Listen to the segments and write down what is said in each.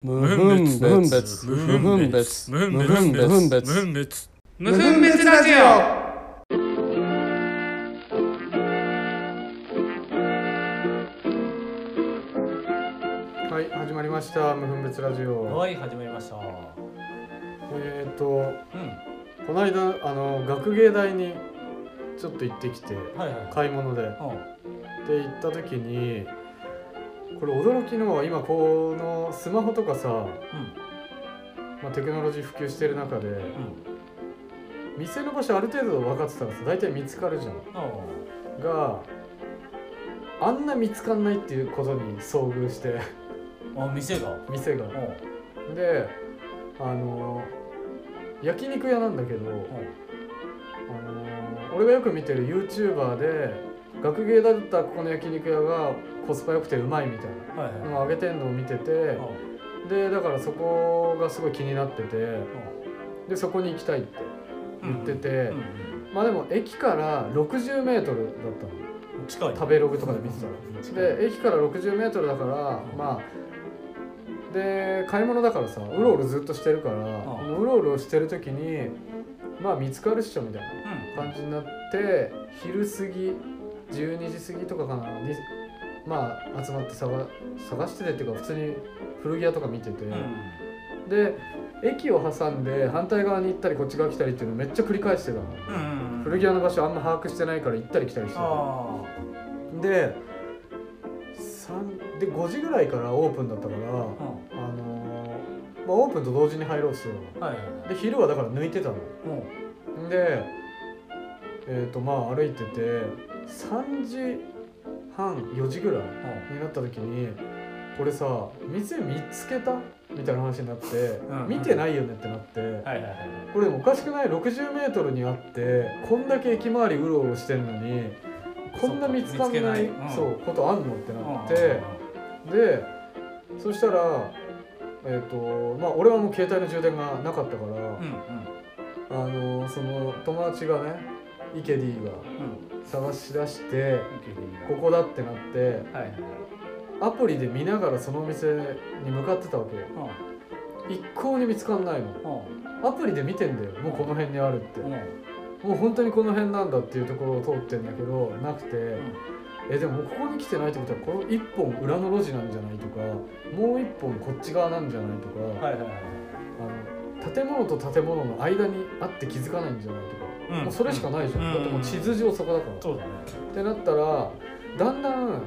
無分別。無分別。無分別。無分別。無分別。分別無分別ラジオ。はい始まりました。無分別ラジオ。はい始まりました。うえっ、ー、とん。この間あの学芸大にちょっと行ってきてはいはい。買い物で。うん。で行った時にこれ驚きの今このスマホとかさ、まあ、テクノロジー普及してる中でうん。うん店の場所ある程度分かってたらさ大体見つかるじゃん。あがあんな見つかんないっていうことに遭遇して。ああ店が？店が。うん。であの焼肉屋なんだけど、あの俺がよく見てる YouTuber で学芸だったらここの焼肉屋がコスパ良くてうまいみたいなのを上げてんのを見ててうん。でだからそこがすごい気になっててでそこに行きたいって言ってて、まあでも駅から 60m だったの。近い食べログとかで見てたら。で駅から 60m だからまあで買い物だからさうろうろずっとしてるから、うろうろしてる時にまあ見つかるっしょみたいな感じになって昼過ぎ12時過ぎとかかな。にまあ集まって探探しててっていうか普通に古着屋とか見てて、うん。うんで駅を挟んで反対側に行ったりこっち側来たりっていうのめっちゃ繰り返してたの、うんうん古着屋の場所あんま把握してないから行ったり来たりして。たあで3で5時ぐらいからオープンだったから、あうん。あのーまあ、オープンと同時に入ろうとしてたのはいで昼はだから抜いてたの。うん。でえっ、とまあ歩いてて3時半4時ぐらいになった時にこれさ店見つけた？みたいな話になって、んうん。見てないよねってなって、はいはいはいこれおかしくない？60m にあってこんだけ駅周りうろうろしてんのにこんな見つかんないそうん。そうことあんのってなうんって、でそしたらえっ、とまあ俺はもう携帯の充電がなかったから、うんうん。あのその友達がねイケディがうん探し出してこここだってなってアプリで見ながらそのお店に向かってたわけよ。一向に見つかんないの。うん。アプリで見てんだよもうこの辺にあるって。もう本当にこの辺なんだっていうところを通ってんだけどなくて、えでもここに来てないってことはこの一本裏の路地なんじゃないとかもう一本こっち側なんじゃないとか、あの建物と建物の間にあって気づかないんじゃないとか、うん。もうそれしかないじゃん、うん。だってもう地図上そこだから、そうだね。ってなったらだんだん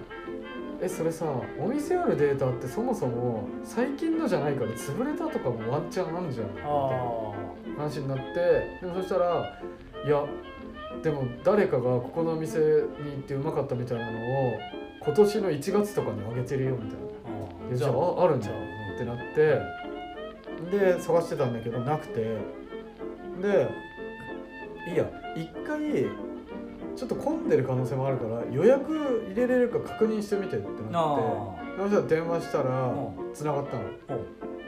えそれさお店あるデータってそもそも最近のじゃないから潰れたとかもワンチャンあんじゃん。みたいなあ話になってでもそしたらいやでも誰かがここの店に行ってうまかったみたいなのを今年の1月とかにあげてるよみたいな。じゃあああるんだじゃあってなって。で探してたんだけどなくて。でいいや一回ちょっと混んでる可能性もあるから予約入れれるか確認してみてってなあってそしたら電話したらう繋がったの。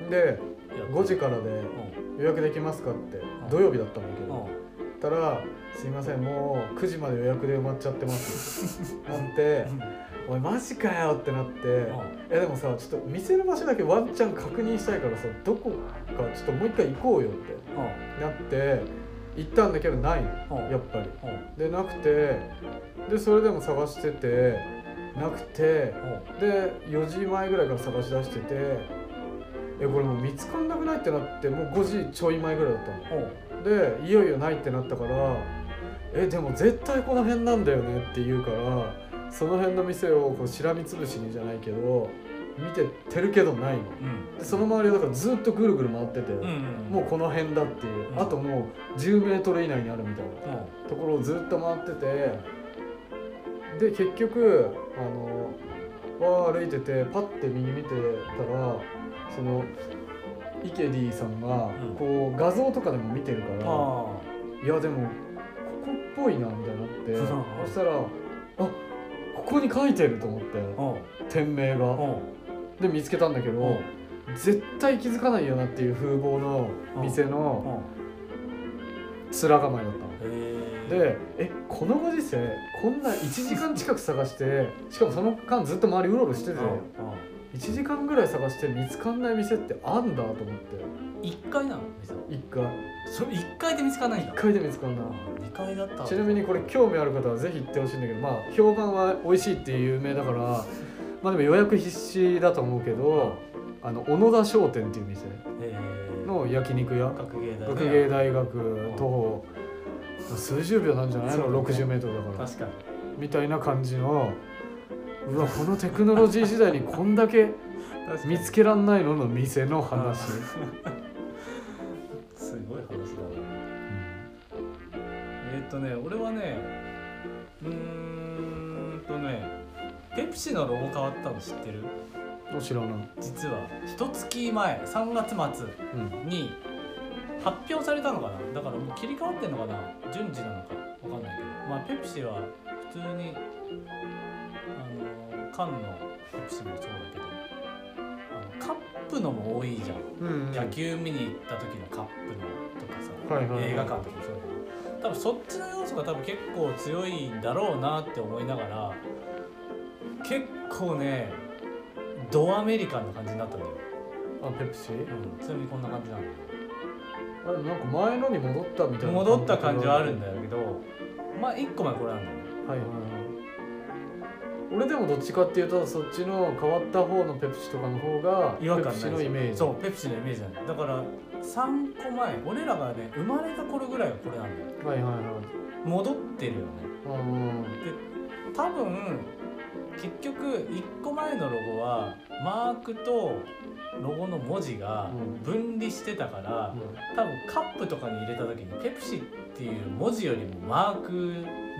うん。でや5時からでうん。予約できますかってん。土曜日だったんだけどたら「すいませんもう9時まで予約で埋まっちゃってます」なって「おいマジかよ」ってなって「えでもさちょっと店の場所だけワンチャン確認したいからさどこかちょっともう一回行こうよ」ってなって行ったんだけどないのうんやっぱり。うんでなくてでそれでも探しててなくてで4時前ぐらいから探し出しててえこれもう見つかんなくないってなってもう5時ちょい前ぐらいだったの。うんでいよいよないってなったからえでも絶対この辺なんだよねって言うからその辺の店をこうしらみつぶしにじゃないけど見ててるけどないの。うん。でその周りをだからずっとぐるぐる回ってて、うんもうこの辺だっていう、うん。あともう10メートル以内にあるみたいなうん。ところをずっと回っててで結局あのわー歩いててパッて右見てたらそのイケディさんがうん。こう画像とかでも見てるから、あいやでもここっぽいなみたいになってうんそしたらあここに書いてると思って店名が。うんで見つけたんだけど、うん。絶対気づかないよなっていう風貌の店のうん。面構えだったの。でえこのご時世こんな1時間近く探してしかもその間ずっと周りうろうろしてて、1時間ぐらい探して見つかんない店ってあんだと思って。一階なの店1回。それ一階で見つかんないんだ。1回で見つかんない二階だったちなみにこれ興味ある方はぜひ行ってほしいんだけどまあ評判は美味しいって有名だからまあでも予約必至だと思うけどあの小野田商店っていう店えー。の焼肉屋。学芸大ね学芸大学徒歩数十秒なんじゃない？の、ね。60メートルだから。確かに。みたいな感じのうわこのテクノロジー時代にこんだけ見つけらんないの？の店の話、すごい話だな。えーっとね俺はねうーんとねペプシのロゴ変わったの知ってる？うん、知らない、実は一月前3月末うん、に発表されたのかな？だからもう切り替わってんのかな？順次なのかわかんないけど。まあペプシは普通にあの缶のペプシもそうだけどあのカップのも多いじゃん。うんうん。野球見に行った時のカップのとかさ、はいはいはい。映画館とかもそうだけど。多分そっちの要素が多分結構強いんだろうなって思いながら結構ねドアメリカンな感じになったんだよ、あペプシうん、ちなみにこんな感じなんだよあでもなんか前のに戻ったみたいな戻った感じはあるんだだけどまあ1個前これなんだよね。はいはいはい。俺でもどっちかっていうとそっちの変わった方のペプシとかの方が違和感ペプシないのイメージ。そうペプシのイメージなんだよ。だから3個前俺らがね生まれた頃ぐらいがこれなんだよ。はいはいはい。戻ってるよね。うん多分結局1個前のロゴはマークとロゴの文字が分離してたから、多分カップとかに入れた時にペプシっていう文字よりもマーク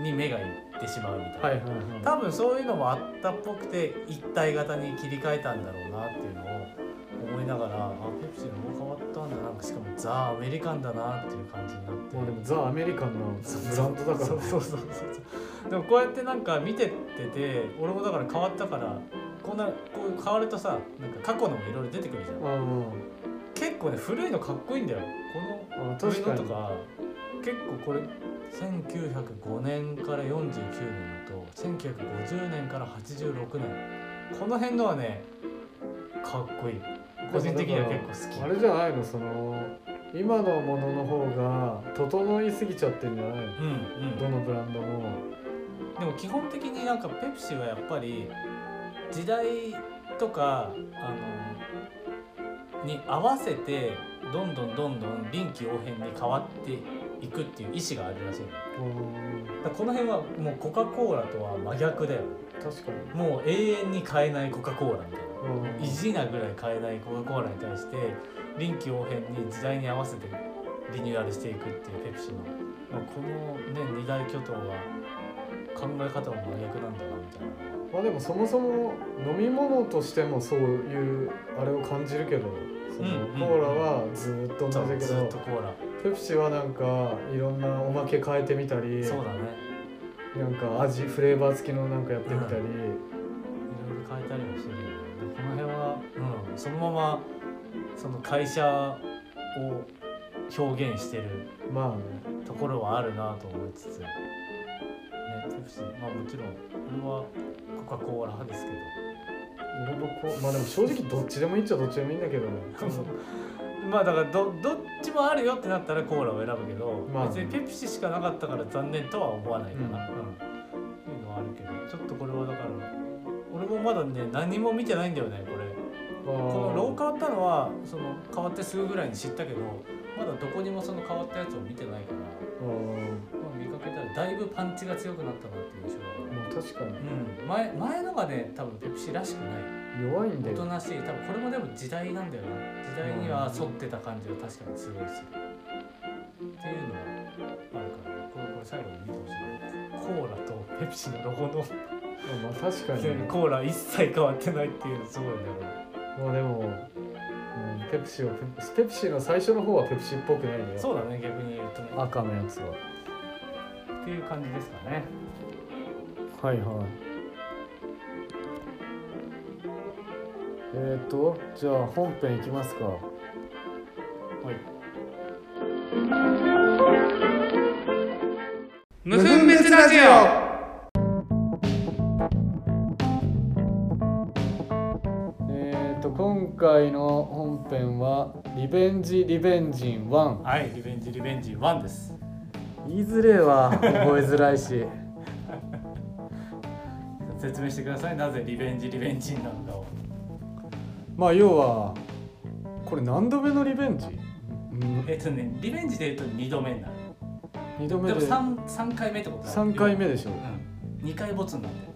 に目がいってしまうみたいな、多分そういうのもあったっぽくて一体型に切り替えたんだろうなっていうのを思いながらあペプシのロゴなんかしかもザ・アメリカンだなっていう感じになって。まあでもザ・アメリカンなブランドだからそうそうそうそうでもこうやってなんか見てってて俺もだから変わったからこんなこう変わるとさなんか過去のもいろいろ出てくるじゃん。うん結構ね古いのかっこいいんだよ。この上あ確かにのとか結構これ1905年から49年のと1950年から86年この辺のはねかっこいい個人的には結構好き。あれじゃないのその今のものの方が整いすぎちゃってんじゃないの？うんうん。どのブランドも。でも基本的になんかペプシはやっぱり時代とかあのに合わせてどんどんどんどん臨機応変に変わっていくっていう意思があるらしいだこの辺はもうコカ・コーラとは真逆だよ。確かに。もう永遠に買えないコカ・コーラみたい意地なぐらい買えないコカ・コーラに対して臨機応変に時代に合わせてリニューアルしていくっていうペプシの、まあ、このね二大巨頭は考え方も真逆なんだなみたいな。まあでもそもそも飲み物としてもそういうあれを感じるけどそのうんうんコーラはずーっと同じだけずどっとコーラ。ペプシはなんかいろんなおまけ変えてみたりそうだね。なんか味フレーバー付きのなんかやってみたり、いろいろ変えたりもしてるそのままその会社を表現してるまあね。ところはあるなと思いつつ、ね、ペプシまあもちろん俺はコカ・コーラ派ですけど。俺もこうまあでも正直どっちでもいいっちゃどっちでもいいんだけどね。まあだからどどっちもあるよってなったらコーラを選ぶけど、まあ別にペプシしかなかったから残念とは思わないかな、うん。っていうのはあるけどちょっとこれはだから俺もまだね何も見てないんだよねこのロゴ変わったのはその変わってすぐぐらいに知ったけどまだどこにもその変わったやつを見てないから、まあ、見かけたらだいぶパンチが強くなったなっていう印象だから、まあ確かに。うん、前前のがね多分ペプシらしくない。弱いんだよ。おとなしい。多分これもでも時代なんだよな。時代には沿ってた感じは確かにすごいするっていうのはあるからね。これこれ最後に見てほしいコーラとペプシのロゴの。まあ確かにね。コーラ一切変わってないっていうのすごいね。これまあでも、うん、ペプシはペプペプシの最初の方はペプシっぽくないんだよ。そうだね逆に言うとね。赤のやつは。っていう感じですかね。はいはい。えっ、ー、とじゃあ本編いきますか。はい。無分別ラジオ回の本編は「リベンジリベンジン1はいリベンジリベンジ1です」言いづれえわ覚えづらいし。説明してくださいなぜリベンジリベンジなのかを。まあ要はこれ何度目のリベンジ、うん、えっとねリベンジで言うと2度目になる。2度目で。でも 3, 3回目ってことだ3回目でしょう。ん。2回ボツになってる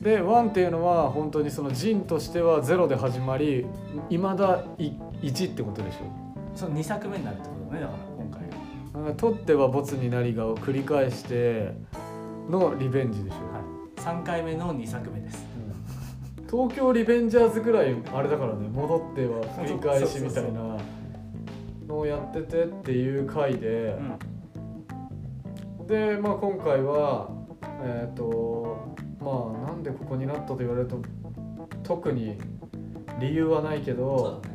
で1っていうのは本当にその陣としては0で始まりいまだい1ってことでしょ。その2作目になるってことだねだから今回取ってはボツになりがを繰り返してのリベンジでしょ、はい、3回目の2作目です。東京リベンジャーズぐらいあれだからね戻っては繰り返しみたいなのをやっててっていう回で。う、ん。で、まあ、今回はえっ、とまあなんでここになったと言われると特に理由はないけそどね。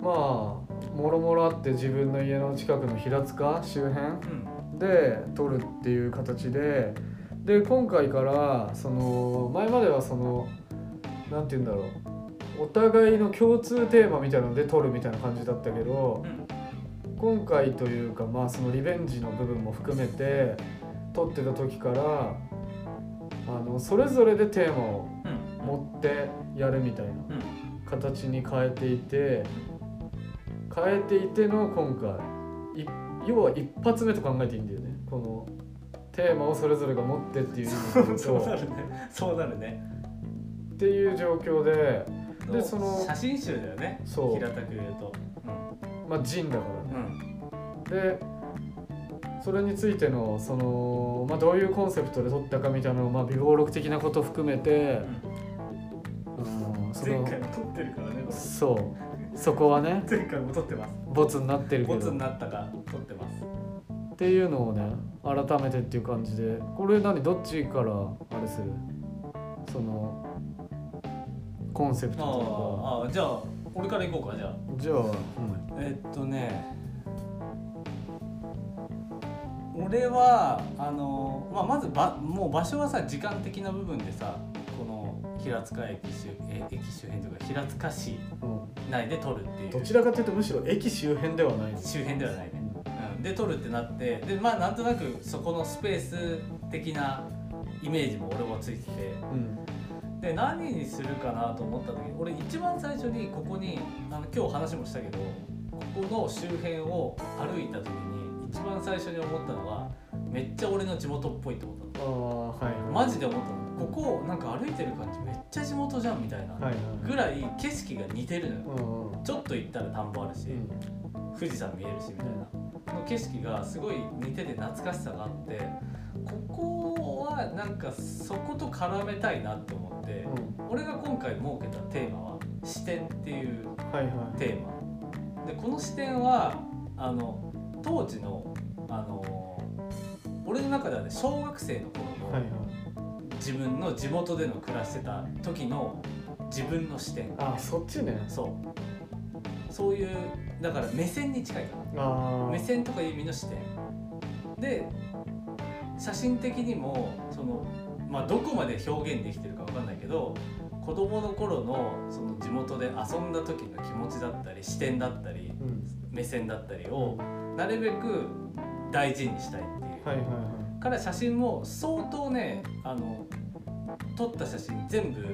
まあもろもろあって自分の家の近くの平塚周辺うん。で撮るっていう形でで今回からその前まではそのなんて言うんだろうお互いの共通テーマみたいなので撮るみたいな感じだったけどうん。今回というかまあそのリベンジの部分も含めて撮ってた時からあのそれぞれでテーマをうん。持ってやるみたいなうん。形に変えていて変えていての今回い要は一発目と考えていいんだよね。このテーマをそれぞれが持ってっていうそうなるね。そうなるね。っていう状況ででその写真集だよね。そう。平たく言うと。まあ陣だかうん、うん、らねでそれについてのその、まあ、どういうコンセプトで撮ったかみたいなのを、まあ、微暴録的なこと含めて、うん、その前回も撮ってるからねそう。そこはね前回も撮ってます。ボツになってるけボツどになったか撮ってます。っていうのをね改めてっていう感じで。これ何？どっちからあれする？そのコンセプトあとあああじゃあ俺から行こうかじゃあ。かじゃあ、えっとね俺はあの、まあ、まずばもう場所はさ時間的な部分でさこの平塚駅周え駅周辺というか平塚市うん内で撮るっていう。どちらかというとむしろ駅周辺ではない。周辺ではないね、うん、で撮るってなってでまあなんとなくそこのスペース的なイメージも俺もついてて。うん。で何にするかなと思った時に俺一番最初にここにあの今日話もしたけどここの周辺を歩いた時に一番最初に思ったのがめっちゃ俺の地元っぽいと思ったの。はいはい。マジで思ったの。ここなんか歩いてる感じめっちゃ地元じゃんみたいなぐらい景色が似てるのよ。ちょっと行ったら田んぼあるし、富士山見えるしみたいな。の景色がすごい似てて懐かしさがあってここはなんかそこと絡めたいなって思って、俺が今回設けたテーマは視点っていうはいはい。テーマ。でこの視点はあの当時のあの俺の中ではね小学生の頃の自分の地元での暮らしてた時の自分の視点。あそっちね。そう。そういうだから目線に近いかな目線とかいう意味の視点。で写真的にもその、まあ、どこまで表現できてるかわかんないけど子供の頃のその地元で遊んだ時の気持ちだったり視点だったりうん。目線だったりをなるべく大事にしたいっていう、はいはいはから写真も相当ねあの撮った写真全部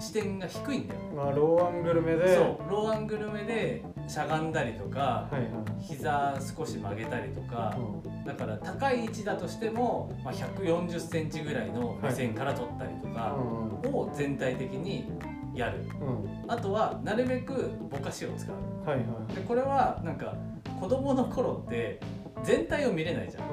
視点が低いんだよ。いまあローアングル目で。そうローアングル目でしゃがんだりとかはいはい。膝少し曲げたりとかうん。だから高い位置だとしても、まあ、140センチぐらいの目線から撮ったりとかうん。を全体的にやる。うん。あとはなるべくぼかしを使う。はいはい。でこれはなんか子供の頃って全体を見れないじゃん。う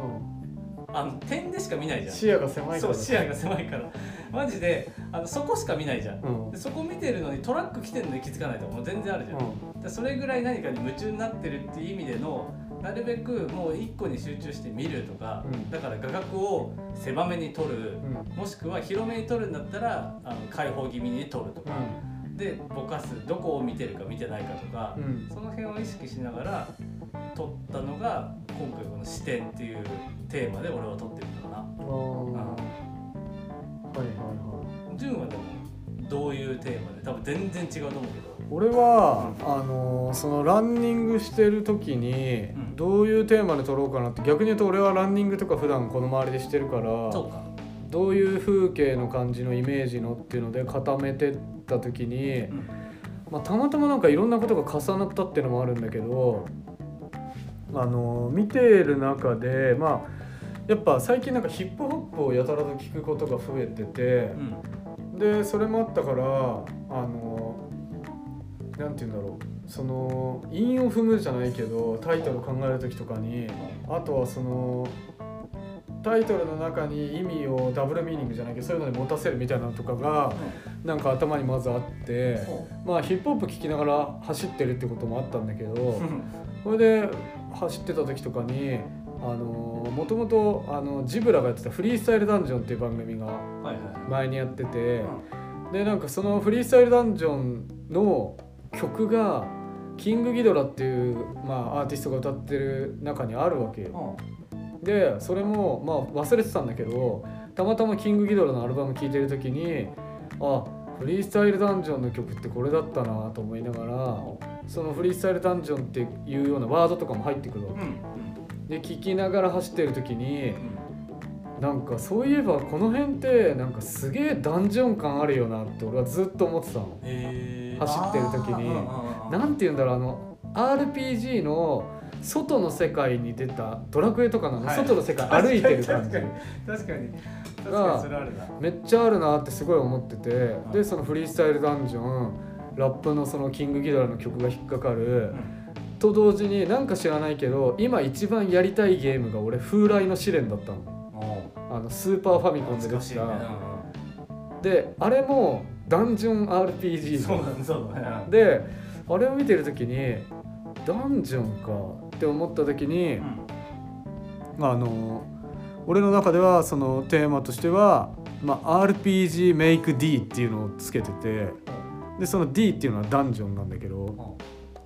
あの点でしか見ないじゃん。ん視野が狭いからそう視野が狭いから。マジであのそこしか見ないじゃん。うん。でそこ見てるのにトラック来てるのに気づかないとかもう全然あるじゃん、うん。でそれぐらい何かに夢中になってるっていう意味でのなるべくもう一個に集中して見るとか、うん。だから画角を狭めに撮る、うん。もしくは広めに撮るんだったらあの開放気味に撮るとか、でぼかすどこを見てるか見てないかとかう、ん。その辺を意識しながら撮ったのが今回この「視点」っていうテーマで俺は撮ってるんだかな。あー。はいはいはい。純はでもどういうテーマで多分全然違うと思うけど。俺はあのそのランニングしてる時にうん。どういうテーマで撮ろうかなって逆に言うと俺はランニングとか普段この周りでしてるからどういう風景の感じのイメージのっていうので固めてった時に、ん。まあ、たまたまなんかいろんなことが重なったっていうのもあるんだけどあの見てる中でまあやっぱ最近なんかヒップホップをやたらと聞くことが増えててう、ん。でそれもあったからあのなんて言うんだろう。その韻を踏むじゃないけどタイトル考える時とかにあとはそのタイトルの中に意味をダブルミーニングじゃないけどそういうので持たせるみたいなのとかがなんか頭にまずあってまあヒップホップ聴きながら走ってるってこともあったんだけどそれで走ってた時とかにあのもともとあのジブラがやってた「フリースタイルダンジョン」っていう番組が前にやっててでなんかそのフリースタイルダンジョンの曲がキングギドラっていう、まあ、アーティストが歌ってる中にあるわけよ。でそれもまあ忘れてたんだけどたまたまキングギドラのアルバム聴いてる時にあフリースタイルダンジョンの曲ってこれだったなと思いながらそのフリースタイルダンジョンっていうようなワードとかも入ってくるわうんけ。で聴きながら走ってる時にうん。なんかそういえばこの辺ってなんかすげえダンジョン感あるよなって俺はずっと思ってたの。へー。走ってる時に。あーなんて言うんだろうあの RPG の外の世界に出たドラクエとかの外の世界歩いてる感じ。確かに確かに確かにそれあるなめっちゃあるなってすごい思ってていでそのフリースタイルダンジョンラップのそのキングギドラの曲が引っかかる。と同時になんか知らないけど今一番やりたいゲームが俺風来の試練だったの。あのスーパーファミコンで出したであれもダンジョン RPG そうだねそうだね。であれを見てる時にダンジョンかって思った時に、あの俺の中ではそのテーマとしては、まあ、RPG メイク D っていうのをつけててでその D っていうのはダンジョンなんだけど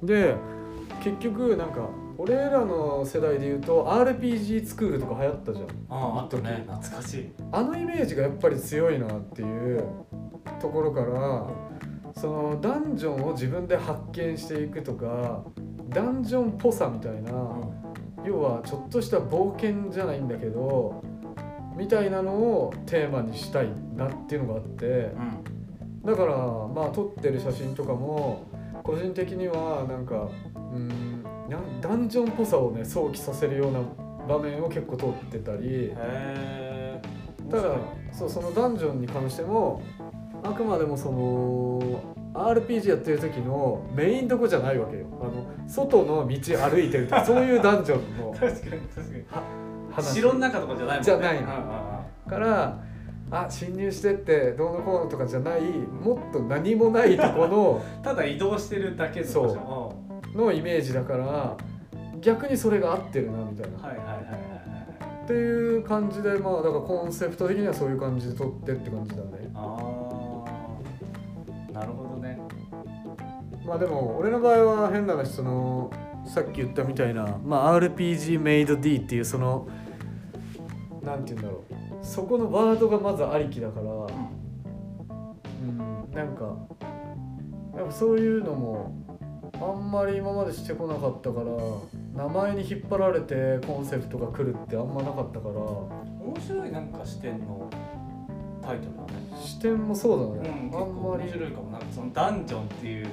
で結局なんか俺らの世代で言うと RPG スクールとか流行ったじゃん。あああったね。懐かしい。あのイメージがやっぱり強いなっていうところからそのダンジョンを自分で発見していくとかダンジョンっぽさみたいな、要はちょっとした冒険じゃないんだけどみたいなのをテーマにしたいなっていうのがあってうんだからまあ撮ってる写真とかも個人的にはなんかうんダンジョンっぽさをね想起させるような場面を結構撮ってたり。ただそうそのダンジョンに関してもあくまでもその RPG やってる時のメインどこじゃないわけよ。あの外の道歩いてるとか そういうダンジョンの確かに確かに。話。城の中とかじゃないもんね。じゃないからあ侵入してってどうのこうのとかじゃないもっと何もないとこの ただ移動してるだけのそう。のイメージだから逆にそれが合ってるなみたいな、うんはいはいはいはいはい。っていう感じでまあだからコンセプト的にはそういう感じで撮ってって感じだね。ああまあでも俺の場合は変な話そのさっき言ったみたいな、まあ、RPG メイド D っていうそのなんて言うんだろう。そこのワードがまずありきだから、うん、なんかやっぱそういうのもあんまり今までしてこなかったから名前に引っ張られてコンセプトが来るってあんまなかったから。面白いなんか視点のタイトルだね。視点もそうだうんね、結構あんま面り白いかも。なんかそのダンジョンっていう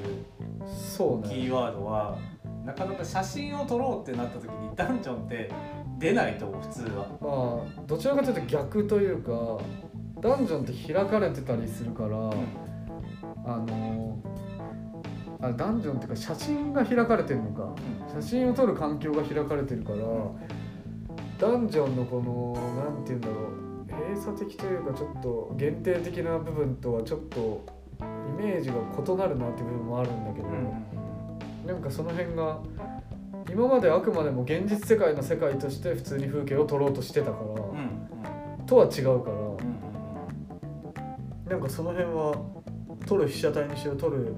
キーワードはなかなか写真を撮ろうってなった時にダンジョンって出ないと思う普通は。まあどちらかというと逆というかダンジョンって開かれてたりするから、あのあダンジョンっていうか写真が開かれてるのか。写真を撮る環境が開かれてるからダンジョンのこのなんて言うんだろう閉鎖的というかちょっと限定的な部分とはちょっとイメージが異なるなっていう部分もあるんだけど、うなんかその辺が今まであくまでも現実世界の世界として普通に風景を撮ろうとしてたから、とは違うから、うんなんかその辺は撮る被写体にしろ撮る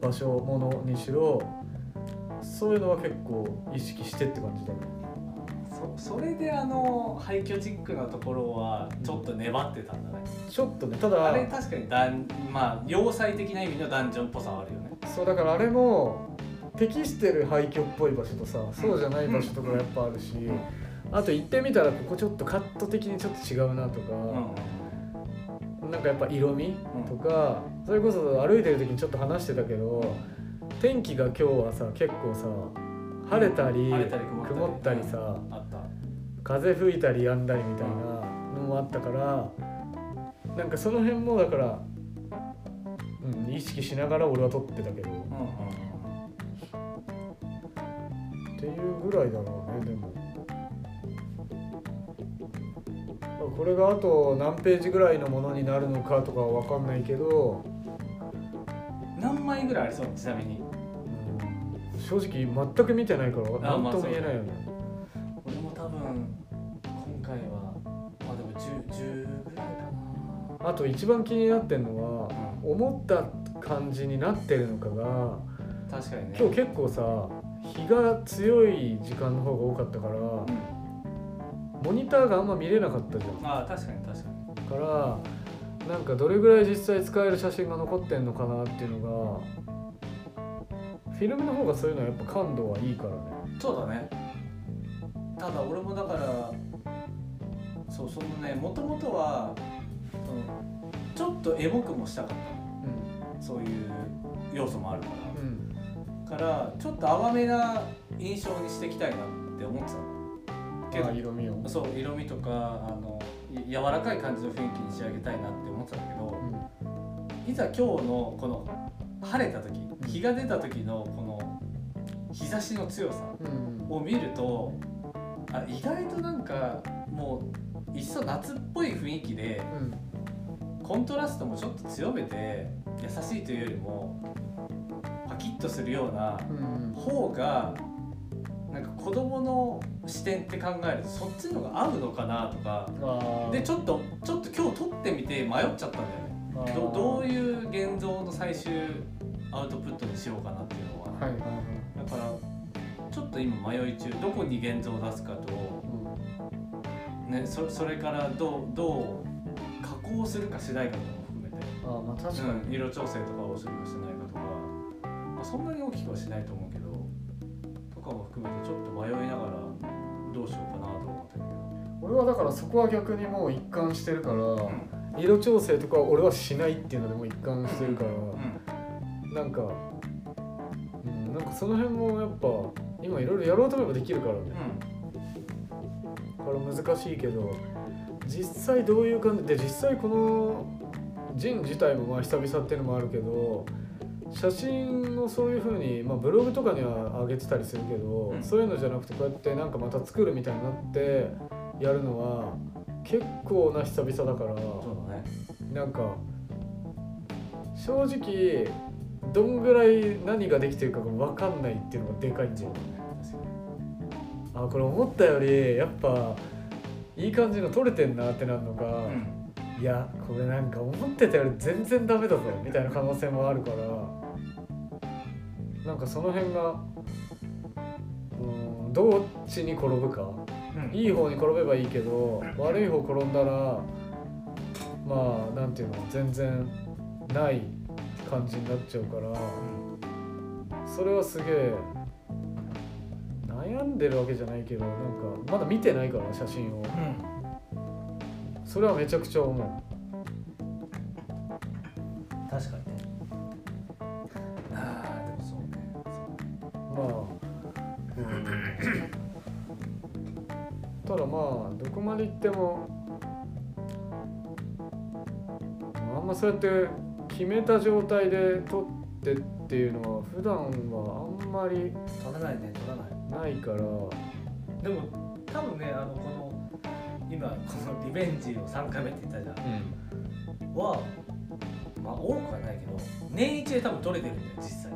場所ものにしろそういうのは結構意識してって感じだねそれであの廃墟チックなところはちょっと粘ってたんだね、ちょっとねただあれ確かにダンまあ要塞的な意味のダンジョンっぽさはあるよね。そうだからあれも適してる廃墟っぽい場所とさそうじゃない場所とかやっぱあるし、あと行ってみたらここちょっとカット的にちょっと違うなとか、なんかやっぱ色味とか、それこそ歩いてる時にちょっと話してたけど天気が今日はさ結構さ晴れたり,、曇曇っったたりさ、あった。風吹いたり止んだりみたいなのもあったからなんかその辺もだから、うん、意識しながら俺は撮ってたけど。っていうぐらいだろうねでも。これがあと何ページぐらいのものになるのかとかは分かんないけど、何枚ぐらいありそう？ちなみに。うん正直全く見てないからあ何とも言えないよね、俺も多分今回はまあでも 10, 10ぐらいかあと一番気になってるのはな、思った感じになってるのかが確かにね。今日結構さ日が強い時間の方が多かったからうん。モニターがあんま見れなかったじゃん。ああ確かに確かに。からなんかどれぐらい実際使える写真が残ってんのかなっていうのがフィルムの方がそういうのはやっぱ感度はいいからね。そうだね。ただ俺もだからそうそのねもともとは、うん、ちょっとエモくもしたかった。のそういう要素もあるかうん。らからちょっと淡めな印象にしていきたいなって思ってた。のけどあ色味を。そう色味とかあのい柔らかい感じの雰囲気に仕上げたいなって思ってたんだけど、いざ今日のこの晴れた時ん日が出た時のこの日差しの強さうん。を見るとあ意外となんかもういっそ夏っぽい雰囲気でうん。コントラストもちょっと強めて優しいというよりもパキッとするようなうん。方がなんか子供の視点って考えるとそっちの方が合うのかなとかでちょっとちょっと今日撮ってみて迷っちゃったんだよね。どどういう現像の最終アウトプットにしようかなっていうのは、はい。はいはいだからちょっと今迷い中どこに現像を出すかと、ね、そそれからどうどう加工するかしないかとかも含めて、ああまあ確かに、うん、色調整とかをするかしないかとか、まあ、そんなに大きくはしないと思うけどとかも含めてちょっと迷いながらどうしようかなと思ってるけど。俺はだからそこは逆にもう一貫してるから、うん。色調整とかは俺はしないっていうのでもう一貫してるから、うんなんか、うん、なんかその辺もやっぱ今いろいろやろうと思えばできるからね。だから難しいけど実際どういう感じで実際このジン自体もまあ久々っていうのもあるけど写真をそういうふうに、まあ、ブログとかには上げてたりするけど、うん。そういうのじゃなくてこうやってなんかまた作るみたいになってやるのは結構な久々だからね。なんか正直どんぐらい何ができてるかが分かんないっていうのがでかいんだよあこれ思ったよりやっぱいい感じの撮れてんなってなるのか、うん。いやこれなんか思ってたより全然ダメだぞみたいな可能性もあるからなんかその辺がうんどっちに転ぶか。うん。いい方に転べばいいけど悪い方転んだらまあなんていうの全然ない感じになっちゃうからそれはすげえ悩んでるわけじゃないけどなんかまだ見てないから写真を。うん。それはめちゃくちゃ思う。確かにね。ああでもそうね。まあ、うん、ただまあどこまで行ってもあんまそうやって決めた状態で撮ってっていうのは普段はあんまり取らないね取らない。ないから。でも多分ねあのこの今このリベンジを3回目って言ったじゃん。はまあ多くはないけど年一で多分取れてるんだよ実際。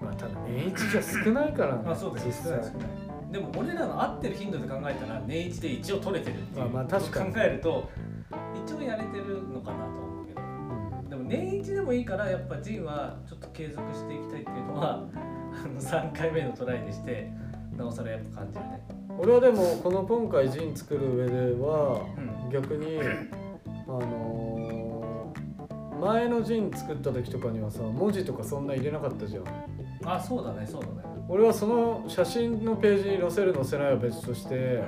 まあただ年一じゃ少ないからね まあそうだよ実際。少ない少ない。でも俺らの合ってる頻度で考えたら年一で一応取れてるっていうまあまあ確かに。考えると一応やれてるのかなともいいからやっぱジンはちょっと継続していきたいっていうのはあの3回目のトライでしてなおさらやっぱ感じるね。俺はでもこの今回ジン作る上ではうん。逆にあのー前のジン作った時とかにはさ文字とかそんな入れなかったじゃん。あそうだねそうだね。俺はその写真のページに載せる載せないは別として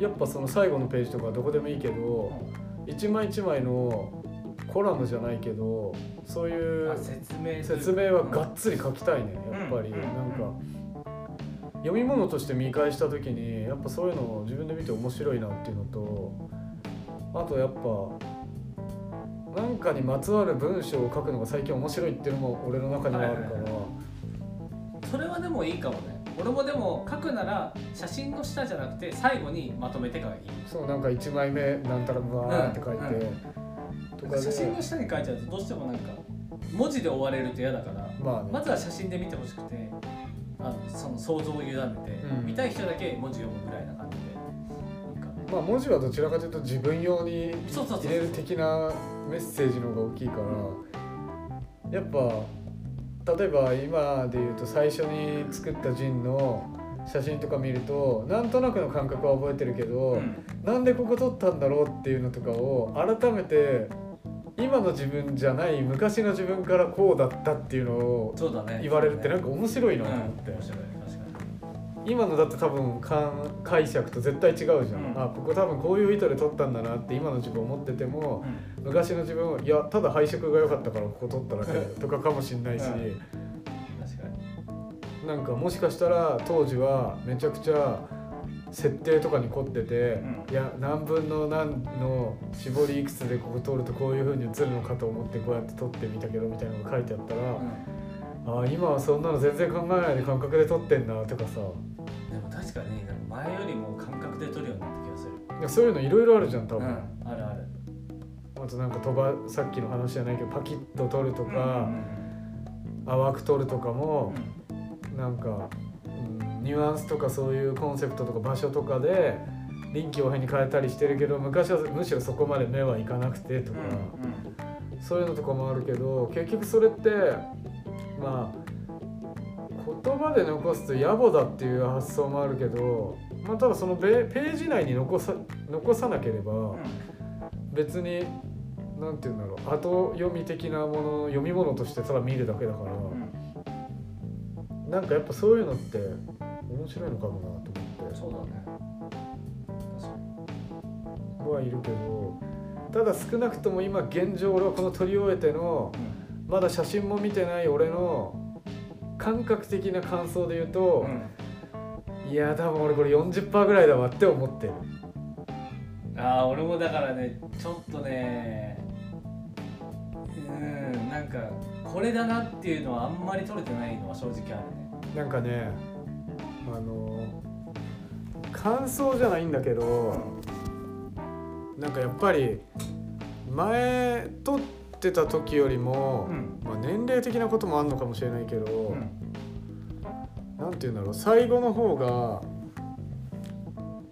やっぱその最後のページとかどこでもいいけど一枚一枚のコラムじゃないけどそういう説明説明はがっつり書きたいねやっぱり。うん。なんか読み物として見返した時にやっぱそういうのを自分で見て面白いなっていうのとあとやっぱなんかにまつわる文章を書くのが最近面白いっていうのも俺の中にはあるから、それはでもいいかもね。俺もでも書くなら写真の下じゃなくて最後にまとめてからいいそうなんか1枚目なんたらバーって書いて、とかで。写真の下に書いちゃうとどうしてもなんか文字で終われると嫌だからまあね。まずは写真で見てほしくてあのその想像を委ねて、うん。見たい人だけ文字読むぐらいな感じで。まあ文字はどちらかというと自分用にそうそうそう。入れる的なメッセージの方が大きいからやっぱ例えば今で言うと最初に作ったジンの写真とか見るとなんとなくの感覚は覚えてるけど、うん。なんでここ撮ったんだろうっていうのとかを改めて今の自分じゃない昔の自分からこうだったっていうのをそうだね言われるってなんかか面白いうんなと思って。面白い確か今のだって多分か解釈と絶対違うじゃん、うん。あここ多分こういう意図で撮ったんだなって今の自分思っててもに、昔の自分はいやただ配色が良かったからここ撮っただけとかかもしんないし、うん。確かに。なんかもしかしたら当時はめちゃくちゃ設定とかに凝ってて、うん。いや何分の何の絞りいくつでここ撮るとこういう風に映るのかと思ってこうやって撮ってみたけどみたいなのが書いてあったら、あ今はそんなの全然考えないで感覚で撮ってんなとかさ。うんでも確かに前よりも感覚で撮るようになった気がする。いやそういうのいろいろあるじゃん多分。うんあるある。あとなんか飛ばさっきの話じゃないけどパキッと取るとうんか、淡く取るとかもうん。なんか、うん、ニュアンスとかそういうコンセプトとか場所とかで臨機応変に変えたりしてるけど昔はむしろそこまで目はいかなくてとか、そういうのとかもあるけど結局それってまあ言葉で残すと野暮だっていう発想もあるけど、まあ、ただそのペページ内に残さ残さなければ。うん別になんて言うんだろう後読み的なもの読み物としてただ見るだけだから、うんなんかやっぱそういうのって面白いのかもなと思って。そうだね。確かに。はいるけどただ少なくとも今現状俺はこの撮り終えてのまだ写真も見てない俺の感覚的な感想で言うと、いや多分俺これ40%ぐらいだわって思ってる。ああ俺もだからねちょっとねうんなんかこれだなっていうのはあんまり取れてないのは正直あるね。なんかねあの感想じゃないんだけどなんかやっぱり前撮ってた時よりも、ん。まあ、年齢的なこともあるのかもしれないけど、うん。なんて言うんだろう最後の方が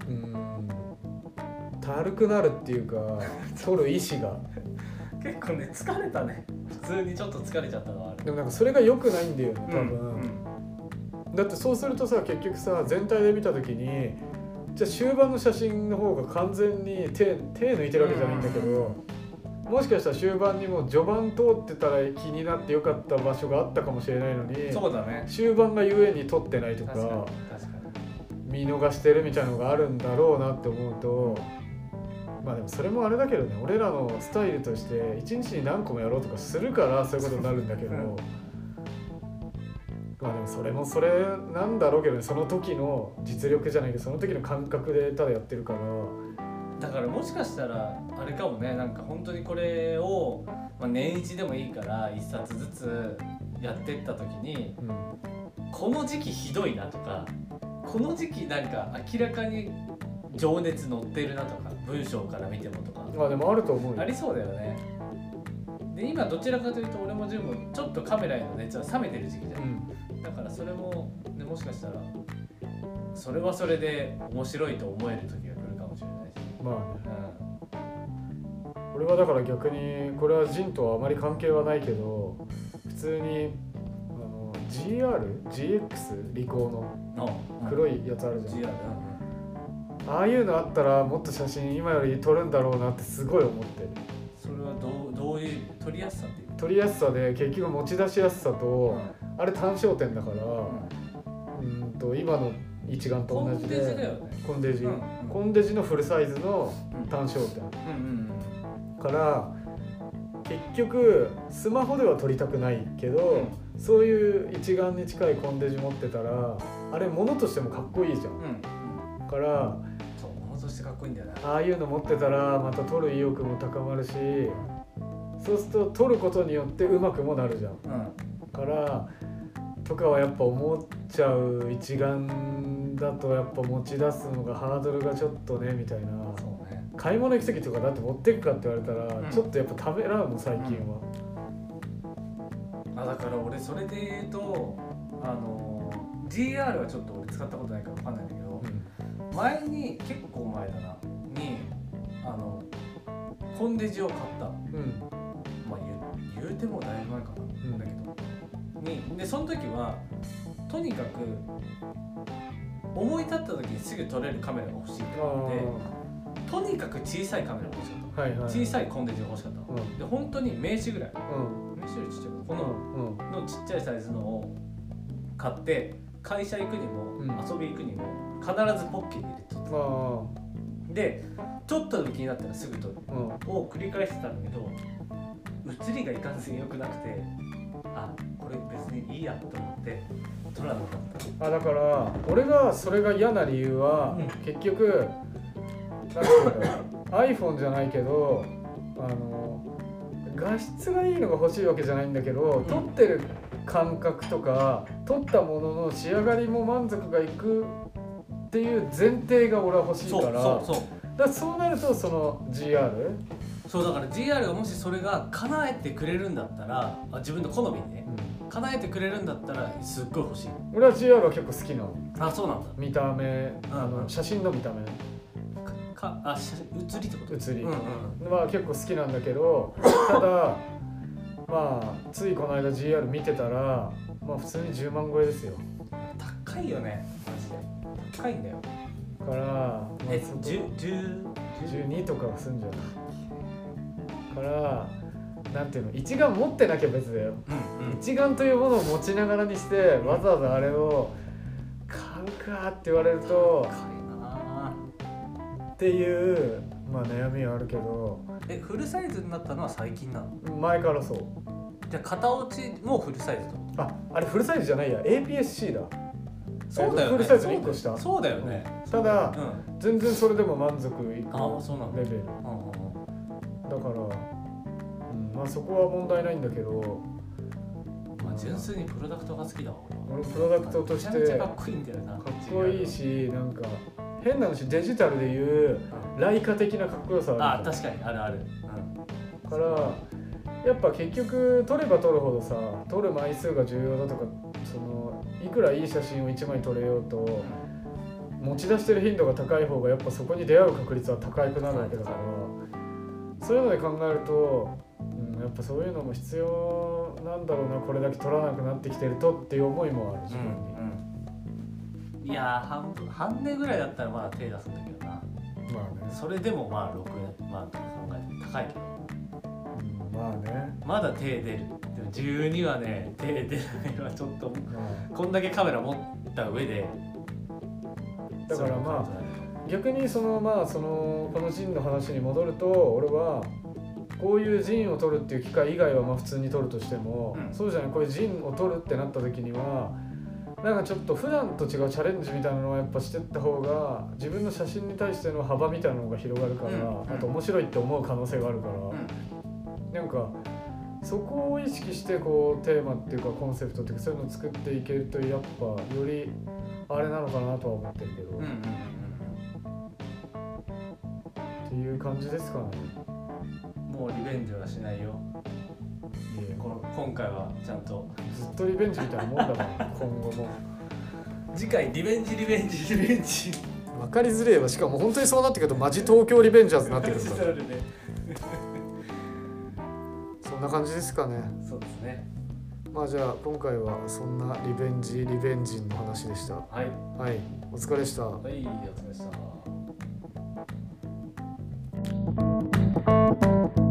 うんたるくなるっていうか 撮る意志が。結構ね疲れたね。普通にちょっと疲れちゃったのはある。でもなんかそれが良くないんだよね多分。うんだってそうするとさ結局さ全体で見た時にじゃあ終盤の写真の方が完全に手手抜いてるわけじゃないんだけど、もしかしたら終盤にもう序盤通ってたら気になってよかった場所があったかもしれないのにそうだね。終盤がゆえに撮ってないとか見逃してるみたいなのがあるんだろうなって思うとまあでもそれもあれだけどね俺らのスタイルとして一日に何個もやろうとかするからそういうことになるんだけど、う んまあでもそれもそれなんだろうけどねその時の実力じゃないけどその時の感覚でただやってるから。にだからもしかしたらあれかもねなんか本当にこれを、まあ、年一でもいいから一冊ずつやってった時にうんこの時期ひどいなとかこの時期なんか明らかに情熱乗ってるなとか文章から見てもとか。まあでもあると思うよ。ありそうだよねで今どちらかというと俺もジムもちょっとカメラへの熱は冷めてる時期じゃうん。んだからそれも、ね、もしかしたらそれはそれで面白いと思える時が来るかもしれないし、まあね。う俺はだから逆にこれはジンとはあまり関係はないけど普通にあの GR?GX? リコーのん、黒いいやつあるじゃん。ああいうのあったらもっと写真今より撮るんだろうなってすごい思ってるどういう取りやすさっていう撮りやすさで結局持ち出しやすさと、うんあれ単焦点だから、うんと今の一眼と同じコンデジだでコンデジ、うん。コンデジのフルサイズのうん。単焦点。うんうんから結局スマホでは撮りたくないけど、そういう一眼に近いコンデジ持ってたらあれ物としてもかっこいいじゃん。うん。うんからそう物としてかっこいいんだよねああいうの持ってたらまた撮る意欲も高まるしそうすると撮ることによってうまくもなるじゃん。うん。からとかはやっぱ思っちゃう一眼だとやっぱ持ち出すのがハードルがちょっとねみたいな。そうね。買い物行く時とかだって持ってくかって言われたら、うん。ちょっとやっぱためらうの最近は、あだから俺それで言うとあの GR はちょっと俺使ったことないから分かんないんだけど前に結構前だなにあのコンデジを買った。うん。まあてもだいぶ前かな、ん。だけどにでその時はとにかく思い立った時にすぐ撮れるカメラが欲しいってあ思ってとにかく小さいカメラが欲しかった。あはいはい。小さいコンデジが欲しかった。のうん。で本当に名刺ぐらい。うん。名刺よりちっちゃい。こうののちっちゃいサイズのを買って会社行くにも、うん。遊び行くにも必ずポッケに入れて撮ってあでちょっとでも気になったらすぐ撮る。を繰り返してたんだけど写りがいかんせん良くなくてあこれ別にいいやと思って撮らなかったあだから俺がそれが嫌な理由は、うん。結局なんていうか iPhone じゃないけどあの画質がいいのが欲しいわけじゃないんだけど、ん。撮ってる感覚とか撮ったものの仕上がりも満足がいくっていう前提が俺は欲しいそうから。そうそうだからそうなるとその GR そうだから GR がもしそれが叶えてくれるんだったらあ自分の好みにね叶えてくれるんだったらすっごい欲しい。俺は GR は結構好きなの。あそうなんだ。見た目あうんうん。の写真の見た目。かかあ写写りってこと？写り。うんうん。まあ結構好きなんだけど ただまあついこの間 GR 見てたらまあ普通に10万超えですよ。高いよねマジで。高いんだよ。から、まあ、えそこ10 10 12とかはすんじゃない？からなんていうの一眼持ってなきゃ別だよ。うんうん。一眼というものを持ちながらにしてわざわざあれを買うかって言われるとっていうまあ悩みはあるけど。えフルサイズになったのは最近なの？前からそう。じゃあ片落ちもフルサイズってこああれフルサイズじゃないや。APS-C だ。とそうだよね。フルサイズの1個下。そうだよね。ただうん。全然それでも満足いくあそうなんだ。レベル。うんうんうんだから、うん、まあそこは問題ないんだけどまあ純粋にプロダクトが好きだわ俺プロダクトとしてめちゃめちゃかっこいいんだよな。かっこいいしなんか。変な話デジタルでいうライカ的なかっこよさあるあ確かにあるある。からやっぱ結局撮れば撮るほどさ撮る枚数が重要だとかそのいくらいい写真を1枚撮れようと持ち出してる頻度が高い方がやっぱそこに出会う確率は高くなるわけだからそういうので考えると、うん、やっぱそういうのも必要なんだろうなこれだけ撮らなくなってきてるとっていう思いもある自分に。うんうん。いやー半分半値ぐらいだったらまだ手出すんだけどな。まあね、それでもまあ6万とか考えて高いけど。うんまあね、まだ手出る。でも12はね手出ないのはちょっとまこんだけカメラ持った上であ、だからまああ逆にそのまあそのこのジンの話に戻ると俺はこういうジンを撮るっていう機会以外はまあ普通に撮るとしても、うん。そうじゃないこういうジンを撮るってなった時にはなんかちょっと普段と違うチャレンジみたいなのはやっぱしてった方が自分の写真に対しての幅みたいなのが広がるから、うん。あと面白いって思う可能性があるから、うん。なんかそこを意識してこうテーマっていうかコンセプトっていうかそういうのを作っていけるとやっぱよりあれなのかなとは思ってるけど、うんうんいう感じですかね。うんもうリベンジはしないよ。いえ。この今回はちゃんと。ずっとリベンジみたいなもんだから 今後も。次回リベンジリベンジリベンジ。分かりづれえわ。しかも本当にそうなってくるとマジ東京リベンジャーズになってくるからそんな感じですかね。そうですね。まあじゃあ今回はそんなリベンジリベンジンの話でした。はい。はい。お疲れでした。はいお疲れした Thank you.